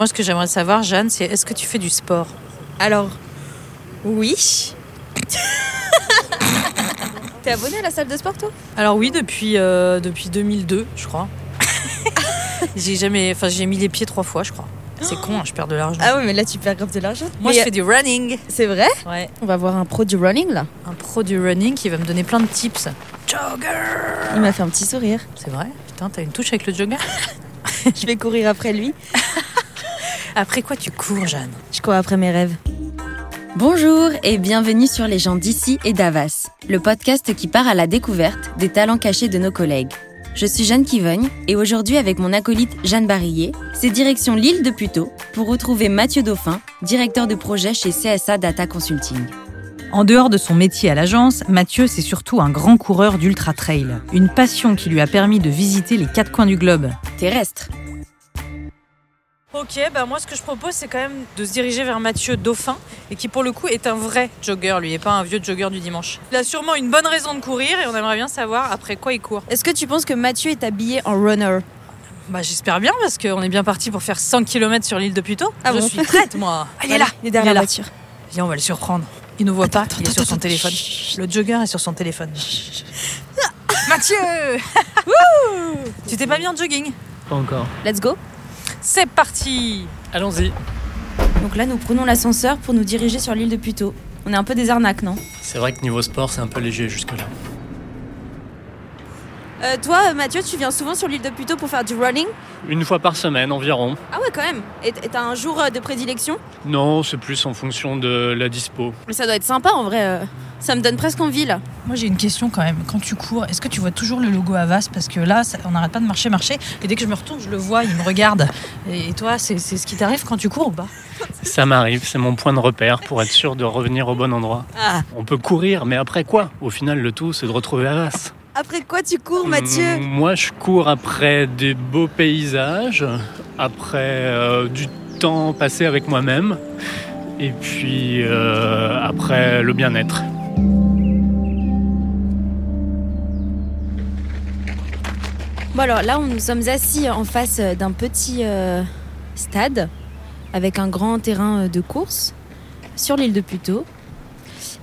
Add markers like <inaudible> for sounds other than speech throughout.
Moi, ce que j'aimerais savoir, Jeanne, c'est est-ce que tu fais du sport Alors, oui. <laughs> T'es abonné à la salle de sport, toi? Alors oui, depuis, euh, depuis 2002, je crois. <laughs> j'ai jamais, enfin, j'ai mis les pieds trois fois, je crois. C'est con, hein, je perds de l'argent. Ah ouais, mais là, tu perds grave de l'argent. Moi, Mais, je fais du running. C'est vrai? Ouais. On va voir un pro du running, là. Un pro du running qui va me donner plein de tips. Jogger Il m'a fait un petit sourire. C'est vrai? Putain, t'as une touche avec le jogger? <laughs> Je vais courir après lui. Après quoi tu cours, Jeanne Je cours après mes rêves. Bonjour et bienvenue sur Les gens d'ici et d'Avas, le podcast qui part à la découverte des talents cachés de nos collègues. Je suis Jeanne Kivogne et aujourd'hui avec mon acolyte Jeanne Barillet, c'est direction l'île de Puteaux pour retrouver Mathieu Dauphin, directeur de projet chez CSA Data Consulting. En dehors de son métier à l'agence, Mathieu, c'est surtout un grand coureur d'ultra trail. Une passion qui lui a permis de visiter les quatre coins du globe. Terrestre. Ok, bah moi ce que je propose c'est quand même de se diriger vers Mathieu Dauphin et qui pour le coup est un vrai jogger, lui et pas un vieux jogger du dimanche. Il a sûrement une bonne raison de courir et on aimerait bien savoir après quoi il court. Est-ce que tu penses que Mathieu est habillé en runner? Bah j'espère bien parce qu'on est bien parti pour faire 100 km sur l'île de Puteaux. Ah je bon suis prête moi. <laughs> Il est là, Il est derrière il est la là. voiture. Viens on va le surprendre. Il nous voit pas, il est attends, sur son attends, téléphone. chut. Le jogger est sur son téléphone. Mathieu <laughs> Tu t'es pas mis en jogging? Pas encore. Let's go. C'est parti Allons-y. Donc là, nous prenons l'ascenseur pour nous diriger sur l'île de Puteaux. On est un peu des arnaques, non? C'est vrai que niveau sport, c'est un peu léger jusque-là. Euh, Toi, Mathieu, tu viens souvent sur l'île de Puteaux pour faire du running? Une fois par semaine environ. Ah ouais, quand même. Et et t'as un jour euh, de prédilection? Non, c'est plus en fonction de la dispo. Mais ça doit être sympa, en vrai. euh. Ça me donne presque envie, là. Moi, j'ai une question quand même. Quand tu cours, est-ce que tu vois toujours le logo Avas? Parce que là, ça- on n'arrête pas de marcher, marcher. Et dès que je me retourne, je le vois, il me regarde. Et toi, c'est ce qui t'arrive quand tu cours ou pas? Ça m'arrive, c'est mon point de repère pour être sûr de revenir au bon endroit. Ah. On peut courir, mais après quoi? Au final, le tout, c'est de retrouver Avas. Après quoi tu cours, Mathieu? Mm, Moi, je cours après des beaux paysages, après euh, du temps passé avec moi-même, et puis euh, après le bien-être. Bon alors là, nous sommes assis en face d'un petit euh, stade avec un grand terrain euh, de course sur l'île de Puteaux.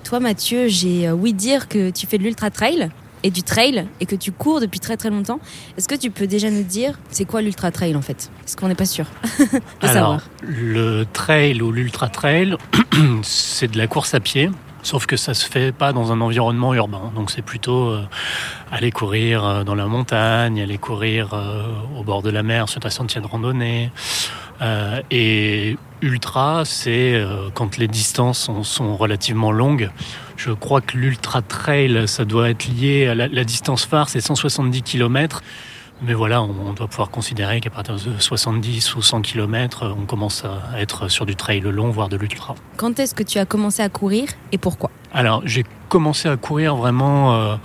Toi, Mathieu, j'ai euh, ouï dire que tu fais de l'ultra trail et du trail et que tu cours depuis très très longtemps. Est-ce que tu peux déjà nous dire c'est quoi l'ultra trail en fait? Parce qu'on n'est pas sûr <laughs> de Alors, savoir. le trail ou l'ultra trail, <clears throat> c'est de la course à pied. Sauf que ça se fait pas dans un environnement urbain. Donc c'est plutôt euh, aller courir euh, dans la montagne, aller courir euh, au bord de la mer sur ta sentier de randonnée. Et ultra, c'est quand les distances sont, sont relativement longues. Je crois que l'ultra trail, ça doit être lié à la, la distance phare, c'est 170 km. Mais voilà, on, on doit pouvoir considérer qu'à partir de 70 ou 100 km, on commence à être sur du trail long, voire de l'ultra. Quand est-ce que tu as commencé à courir et pourquoi? Alors, j'ai commencé à courir vraiment euh,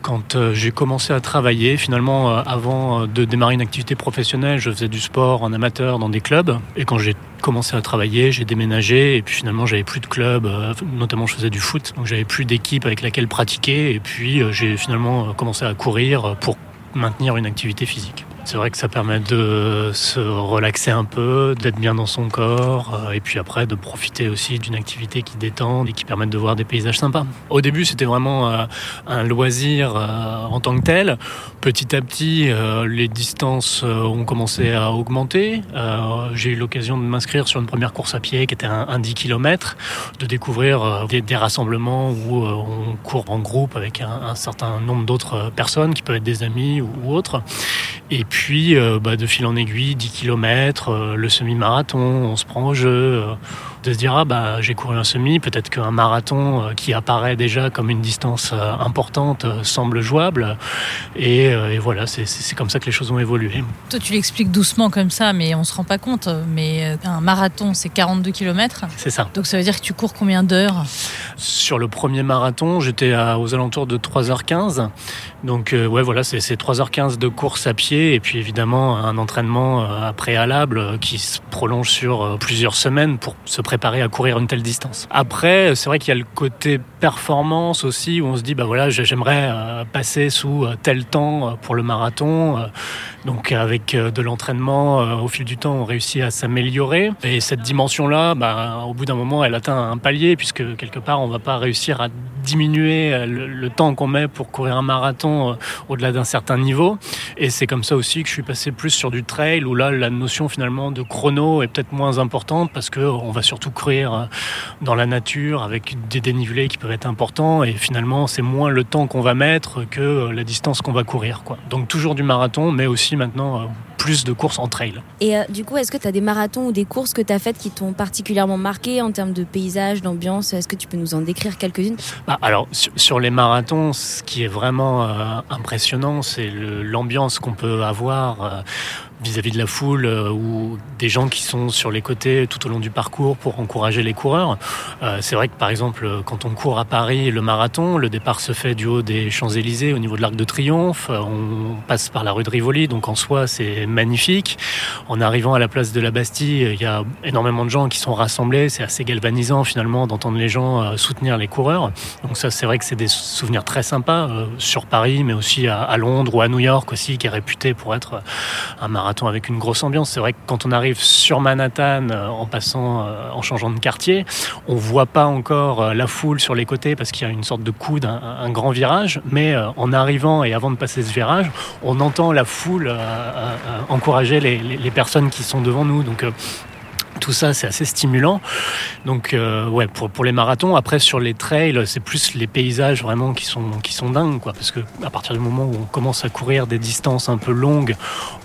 quand euh, j'ai commencé à travailler. Finalement, euh, avant euh, de démarrer une activité professionnelle, je faisais du sport en amateur dans des clubs. Et quand j'ai commencé à travailler, j'ai déménagé. Et puis finalement, j'avais plus de club. euh, notamment, je faisais du foot. Donc, j'avais plus d'équipe avec laquelle pratiquer. Et puis, euh, j'ai finalement euh, commencé à courir euh, pour maintenir une activité physique. C'est vrai que ça permet de se relaxer un peu, d'être bien dans son corps, euh, et puis après de profiter aussi d'une activité qui détend et qui permet de voir des paysages sympas. Au début, c'était vraiment euh, un loisir euh, en tant que tel. Petit à petit, les distances ont commencé à augmenter. J'ai eu l'occasion de m'inscrire sur une première course à pied qui était un, un 10 km, de découvrir des, rassemblements où on court en groupe avec un, certain nombre d'autres personnes qui peuvent être des amis ou autres. Et puis, euh, bah, de fil en aiguille, 10 km, le semi-marathon, on se prend au jeu. De se dire, ah bah j'ai couru un semi, peut-être qu'un marathon euh, qui apparaît déjà comme une distance euh, importante euh, semble jouable. Et, et voilà, c'est- comme ça que les choses ont évolué. Toi, tu l'expliques doucement comme ça, mais on se rend pas compte. Mais un marathon, c'est 42 km. C'est ça. Donc ça veut dire que tu cours combien d'heures? Sur le premier marathon, j'étais à- aux alentours de 3h15. Donc euh, ouais, voilà, c'est c'est 3h15 de course à pied et puis évidemment un entraînement euh, préalable qui se prolonge sur plusieurs semaines pour se préparer à courir une telle distance. Après, c'est vrai qu'il y a le côté performance aussi, où on se dit, bah voilà, j'aimerais passer sous tel temps pour le marathon. Donc avec de l'entraînement, au fil du temps, on réussit à s'améliorer. Et cette dimension-là, bah, au bout d'un moment, elle atteint un palier, puisque quelque part, on va pas réussir à diminuer le, temps qu'on met pour courir un marathon au-delà d'un certain niveau. Et c'est comme ça aussi que je suis passé plus sur du trail, où là, la notion finalement de chrono est peut-être moins importante, parce qu'on va surtout courir dans la nature, avec des dénivelés qui peuvent être importants, et finalement, c'est moins le temps qu'on va mettre que la distance qu'on va courir. Quoi. Donc toujours du marathon, mais aussi maintenant euh, plus de courses en trail. Et euh, du coup, est-ce que tu as des marathons ou des courses que tu as faites qui t'ont particulièrement marqué en termes de paysage, d'ambiance? Est-ce que tu peux nous en décrire quelques-unes? Bah, Alors, sur, les marathons, ce qui est vraiment euh, impressionnant, c'est l'ambiance qu'on peut avoir vis-à-vis de la foule euh, ou des gens qui sont sur les côtés tout au long du parcours pour encourager les coureurs. Euh, c'est vrai que par exemple, quand on court à Paris le marathon, le départ se fait du haut des Champs-Élysées au niveau de l'Arc de Triomphe. Euh, on passe par la rue de Rivoli, donc en soi c'est magnifique. En arrivant à la place de la Bastille, il y a énormément de gens qui sont rassemblés. C'est assez galvanisant finalement d'entendre les gens soutenir les coureurs. Donc ça, c'est vrai que c'est des souvenirs très sympas sur Paris, mais aussi à, à Londres ou à New York aussi, qui est réputé pour être un marathon avec une grosse ambiance. C'est vrai que quand on arrive sur Manhattan euh, en passant, euh, en changeant de quartier, on voit pas encore euh, la foule sur les côtés parce qu'il y a une sorte de coude, un, grand virage. Mais en arrivant et avant de passer ce virage, on entend la foule encourager les, les, personnes qui sont devant nous. Donc tout ça, c'est assez stimulant. Donc, euh, ouais, pour, pour les marathons. Après, sur les trails, c'est plus les paysages vraiment qui sont, qui sont dingues, quoi. Parce que à partir du moment où on commence à courir des distances un peu longues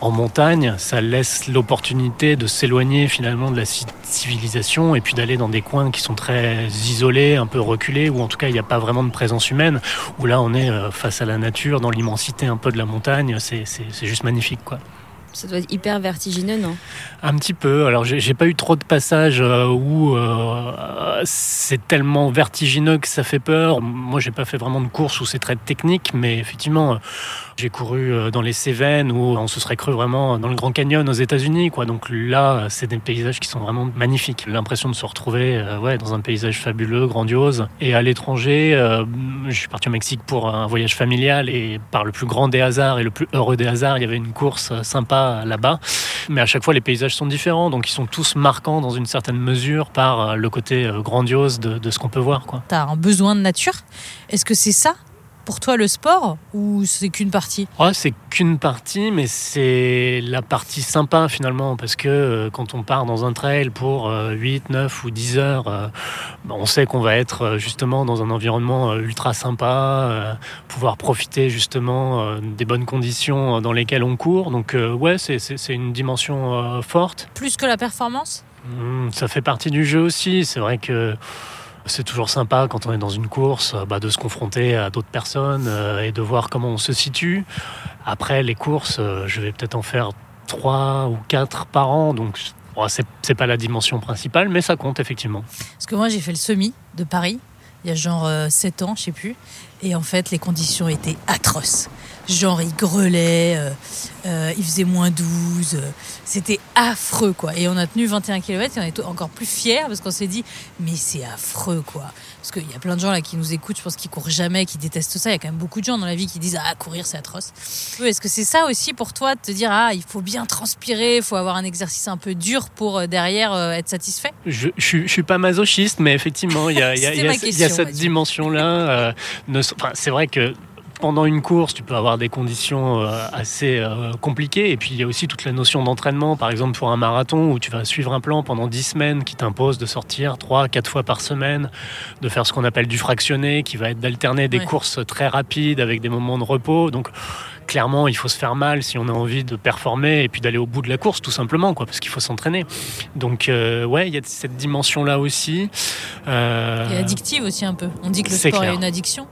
en montagne, ça laisse l'opportunité de s'éloigner finalement de la civilisation et puis d'aller dans des coins qui sont très isolés, un peu reculés, où en tout cas il n'y a pas vraiment de présence humaine. Où là, on est euh, face à la nature, dans l'immensité un peu de la montagne. C'est juste magnifique, quoi. Ça doit être hyper vertigineux, non? Un petit peu. Alors, j'ai pas eu trop de passages euh, où euh, c'est tellement vertigineux que ça fait peur. Moi, j'ai pas fait vraiment de course où c'est très technique, mais effectivement, j'ai couru euh, dans les Cévennes où on se serait cru vraiment dans le Grand Canyon aux États-Unis, quoi. Donc là, c'est des paysages qui sont vraiment magnifiques. L'impression de se retrouver, ouais, dans un paysage fabuleux, grandiose. Et à l'étranger, je suis parti au Mexique pour un voyage familial et par le plus grand des hasards et le plus heureux des hasards, il y avait une course sympa là-bas. Mais à chaque fois, les paysages sont différents, donc ils sont tous marquants dans une certaine mesure par euh, le côté euh, grandiose de, de ce qu'on peut voir. Tu as un besoin de nature? Est-ce que c'est ça pour toi le sport ou c'est qu'une partie? C'est qu'une partie, mais c'est la partie sympa finalement, parce que euh, quand on part dans un trail pour 8, euh, 9 ou 10 heures, euh, bah, on sait qu'on va être justement dans un environnement ultra sympa, pouvoir profiter justement des bonnes conditions dans lesquelles on court. Donc ouais, c'est une dimension forte. Plus que la performance? Mmh, Ça fait partie du jeu aussi, c'est vrai que... C'est toujours sympa quand on est dans une course bah, de se confronter à d'autres personnes euh, et de voir comment on se situe. Après, les courses, euh, je vais peut-être en faire trois ou quatre par an, donc c'est pas la dimension principale, mais ça compte effectivement. Parce que moi, j'ai fait le semi de Paris il y a genre 7 euh, ans, je sais plus. Et en fait, les conditions étaient atroces. Genre, il grelait, euh, euh, il faisait moins 12. C'était affreux, quoi. Et on a tenu 21 km et on est encore plus fiers parce qu'on s'est dit, mais c'est affreux, quoi. Parce qu'il y a plein de gens là qui nous écoutent, je pense qu'ils courent jamais, qui détestent ça. Il y a quand même beaucoup de gens dans la vie qui disent, ah, courir, c'est atroce. Est-ce que c'est ça aussi pour toi de te dire, ah, il faut bien transpirer, il faut avoir un exercice un peu dur pour derrière être satisfait? Je, je, suis pas masochiste, mais effectivement, il y a, y a, <laughs> y a cette dimension-là. C'est vrai que pendant une course, tu peux avoir des conditions euh, assez euh, compliquées. Et puis, il y a aussi toute la notion d'entraînement. Par exemple, pour un marathon où tu vas suivre un plan pendant 10 semaines qui t'impose de sortir 3, 4 fois par semaine, de faire ce qu'on appelle du fractionné, qui va être d'alterner des courses très rapides avec des moments de repos. Donc, clairement, il faut se faire mal si on a envie de performer et puis d'aller au bout de la course, tout simplement, quoi, parce qu'il faut s'entraîner. Donc, euh, ouais, il y a cette dimension-là aussi. Euh... Et addictive aussi un peu. On dit que le sport est une addiction.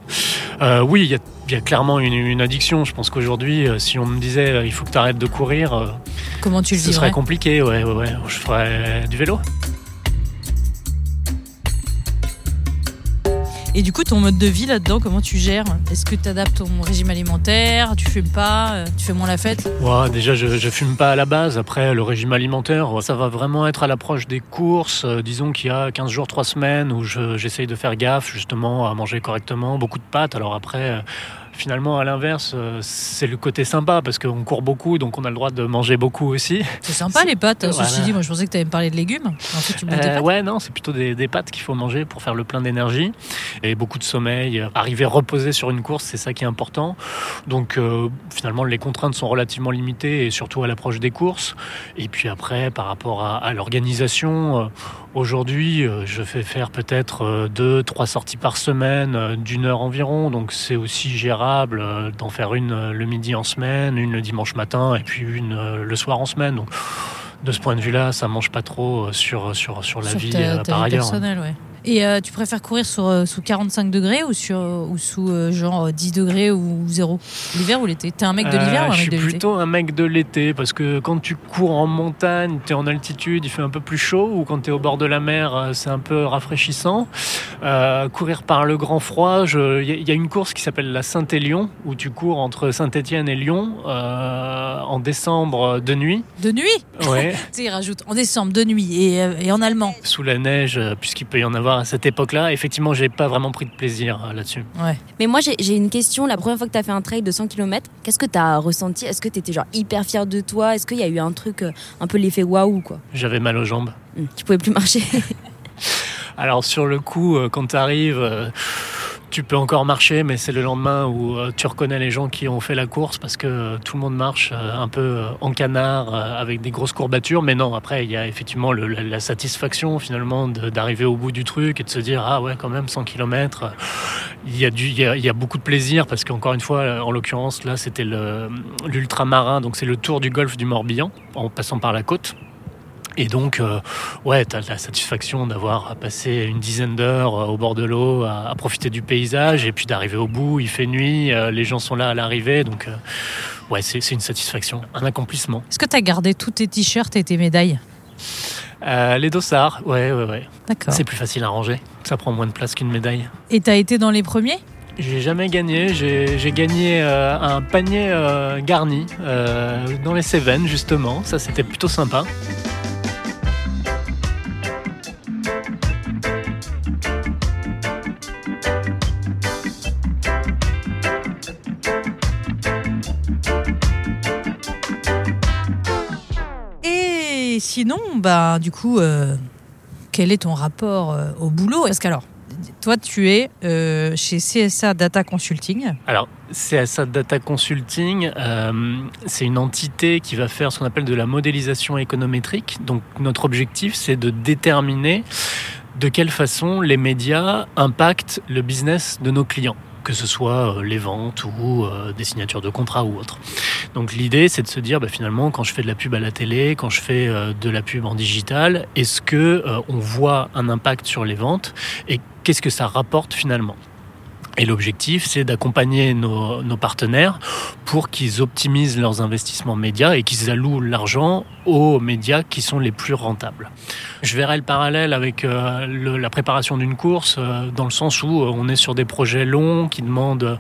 Euh, oui, il y, a clairement une, addiction. Je pense qu'aujourd'hui, euh, si on me disait il faut que tu arrêtes de courir, comment tu le Ce serait compliqué. Ouais, ouais, ouais. Je ferais du vélo. Et du coup, ton mode de vie là-dedans, comment tu gères Est-ce que tu adaptes ton régime alimentaire Tu fumes pas euh, Tu fais moins la fête Ouais, déjà, je, fume pas à la base. Après, le régime alimentaire, ça va vraiment être à l'approche des courses. Euh, disons qu'il y a 15 jours, 3 semaines où je- j'essaye de faire gaffe justement à manger correctement, beaucoup de pâtes. Alors après, euh, finalement, à l'inverse, euh, c'est le côté sympa parce qu'on court beaucoup, donc on a le droit de manger beaucoup aussi. C'est sympa les pâtes. Voilà. Ceci dit, moi je pensais que tu allais me parler de légumes. En fait, tu Euh, ouais, non, c'est plutôt des, des pâtes qu'il faut manger pour faire le plein d'énergie et beaucoup de sommeil. Euh, Arriver reposé sur une course, c'est ça qui est important. Donc euh, finalement, les contraintes sont relativement limitées et surtout à l'approche des courses. Et puis après, par rapport à, à l'organisation, euh, aujourd'hui, je fais faire peut-être deux, trois sorties par semaine d'une heure environ. Donc c'est aussi gérable euh, d'en faire une euh, le midi en semaine, une le dimanche matin et puis une euh, le soir en semaine. Donc de ce point de vue-là, ça mange pas trop sur, sur, sur la Sur vie ta, ta par vie ailleurs. personnelle, ouais. Et euh, tu préfères courir sur, euh, sous 45 degrés ou, sur, ou sous euh, genre euh, 10 degrés ou 0 L'hiver ou l'été? T'es un mec de l'hiver Euh, ou un Je mec suis de l'été? plutôt un mec de l'été parce que quand tu cours en montagne, tu es en altitude, il fait un peu plus chaud ou quand tu es au bord de la mer, euh, c'est un peu rafraîchissant. Euh, courir par le grand froid, je- il y, a- il y a une course qui s'appelle la Saint-Élion où tu cours entre Saint-Étienne et Lyon euh, en décembre de nuit. De nuit? Ouais. <laughs> Tu sais, rajoute en décembre, de nuit et, euh, et en allemand. Sous la neige, euh, puisqu'il peut y en avoir à cette époque-là. Effectivement, j'ai pas vraiment pris de plaisir euh, là-dessus. Ouais. Mais moi, j'ai une question. La première fois que tu as fait un trail de 100 km, qu'est-ce que tu as ressenti? Est-ce que tu étais genre hyper fier de toi? Est-ce qu'il y a eu un truc, euh, un peu l'effet waouh, quoi? J'avais mal aux jambes. Hum, Tu pouvais plus marcher. <laughs> Alors sur le coup, euh, quand tu arrives, tu peux encore marcher, mais c'est le lendemain où euh, tu reconnais les gens qui ont fait la course parce que euh, tout le monde marche euh, un peu en canard avec des grosses courbatures. Mais non, après, il y a effectivement la, satisfaction finalement d'arriver au bout du truc et de se dire ah ouais quand même 100 km. Il y il y a, beaucoup de plaisir parce qu'encore une fois, en l'occurrence là, c'était l'ultramarin, donc c'est le tour du golfe du Morbihan en passant par la côte. Et donc, euh, ouais, tu as la satisfaction d'avoir passé une dizaine d'heures euh, au bord de l'eau à, à profiter du paysage et puis d'arriver au bout. Il fait nuit, euh, les gens sont là à l'arrivée. Donc, euh, ouais, c'est une satisfaction, un accomplissement. Est-ce que tu as gardé tous tes t-shirts et tes médailles? Les dossards, ouais, ouais, ouais. D'accord. C'est plus facile à ranger. Ça prend moins de place qu'une médaille. Et t'as été dans les premiers? J'ai jamais gagné. J'ai j'ai gagné euh, un panier euh, garni euh, dans les Cévennes, justement. Ça, c'était plutôt sympa. Sinon, bah, du coup, euh, quel est ton rapport euh, au boulot? Parce qu'alors, toi, tu es euh, chez CSA Data Consulting. Alors, CSA Data Consulting, c'est une entité qui va faire ce qu'on appelle de la modélisation économétrique. Donc, notre objectif, c'est de déterminer de quelle façon les médias impactent le business de nos clients que ce soit euh, les ventes ou euh, des signatures de contrats ou autres. Donc l'idée, c'est de se dire, bah, finalement, quand je fais de la pub à la télé, quand je fais euh, de la pub en digital, est-ce que on voit un impact sur les ventes et qu'est-ce que ça rapporte finalement? Et l'objectif, c'est d'accompagner nos, nos partenaires pour qu'ils optimisent leurs investissements médias et qu'ils allouent l'argent aux médias qui sont les plus rentables. Je verrai le parallèle avec euh, le- la préparation d'une course, euh, dans le sens où euh, on est sur des projets longs qui demandent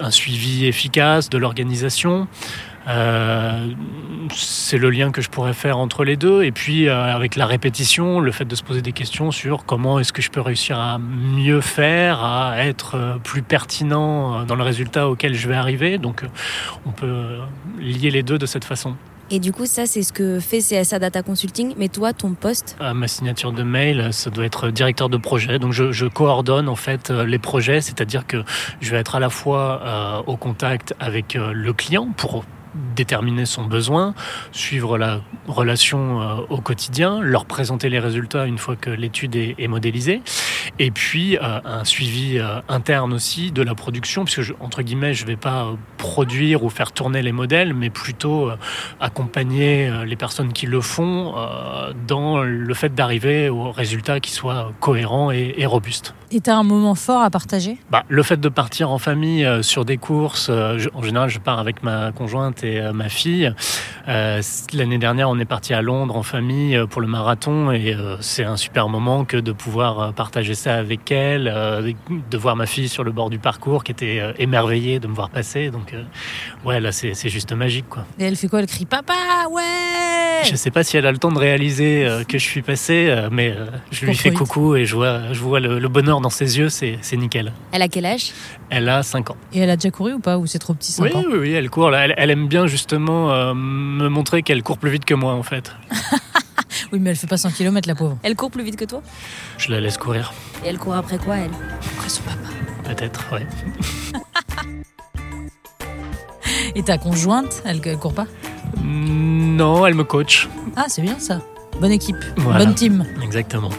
un suivi efficace de l'organisation. Euh, c'est le lien que je pourrais faire entre les deux. Et puis, euh, avec la répétition, le fait de se poser des questions sur comment est-ce que je peux réussir à mieux faire, à être euh, plus pertinent dans le résultat auquel je vais arriver. Donc, on peut lier les deux de cette façon. Et du coup, ça, c'est ce que fait CSA Data Consulting. Mais toi, ton poste, ma signature de mail, ça doit être directeur de projet. Donc je, je coordonne en fait les projets, c'est-à-dire que je vais être à la fois euh, au contact avec euh, le client pour déterminer son besoin, suivre la relation euh, au quotidien, leur présenter les résultats une fois que l'étude est, est modélisée, et puis euh, un suivi euh, interne aussi de la production, puisque je, entre guillemets, je vais pas produire ou faire tourner les modèles, mais plutôt accompagner les personnes qui le font dans le fait d'arriver au résultat qui soit cohérent et, et robuste. Et t'as un moment fort à partager? Bah, le fait de partir en famille sur des courses, je- en général je pars avec ma conjointe euh, ma fille. Euh, L'année dernière, on est parti à Londres en famille euh, pour le marathon et c'est un super moment que de pouvoir partager ça avec elle, de voir ma fille sur le bord du parcours qui était émerveillée de me voir passer. Donc, ouais, là, c'est juste magique, quoi. Et elle fait quoi? Elle crie papa, ouais Je sais pas si elle a le temps de réaliser que je suis passé, mais je lui fais coucou et je vois, je vois le, le bonheur dans ses yeux, c'est c'est nickel. Elle a quel âge? Elle a 5 ans. Et elle a déjà couru ou pas? Ou c'est trop petit 5 Oui, ans? oui, oui, elle court. Là. Elle, elle aime bien justement euh, me montrer qu'elle court plus vite que moi, en fait. <laughs> Oui, mais elle fait pas 100 km la pauvre. Elle court plus vite que toi? Je la laisse courir, Et elle court après quoi, elle? Après son papa. peut-être, ouais. <laughs> Et ta conjointe, elle, elle court pas? Non, elle me coach. Ah, c'est bien ça. Bonne équipe, Voilà. bonne team. Exactement.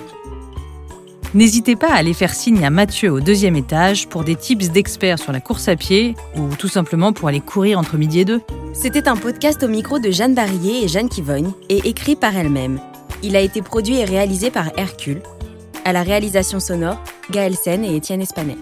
N'hésitez pas à aller faire signe à Mathieu au deuxième étage pour des tips d'experts sur la course à pied ou tout simplement pour aller courir entre midi et deux. C'était un podcast au micro de Jeanne Barillet et Jeanne Kivogne et écrit par elle-même. Il a été produit et réalisé par Hercule. À la réalisation sonore, Gaël Sen et Étienne Espanet.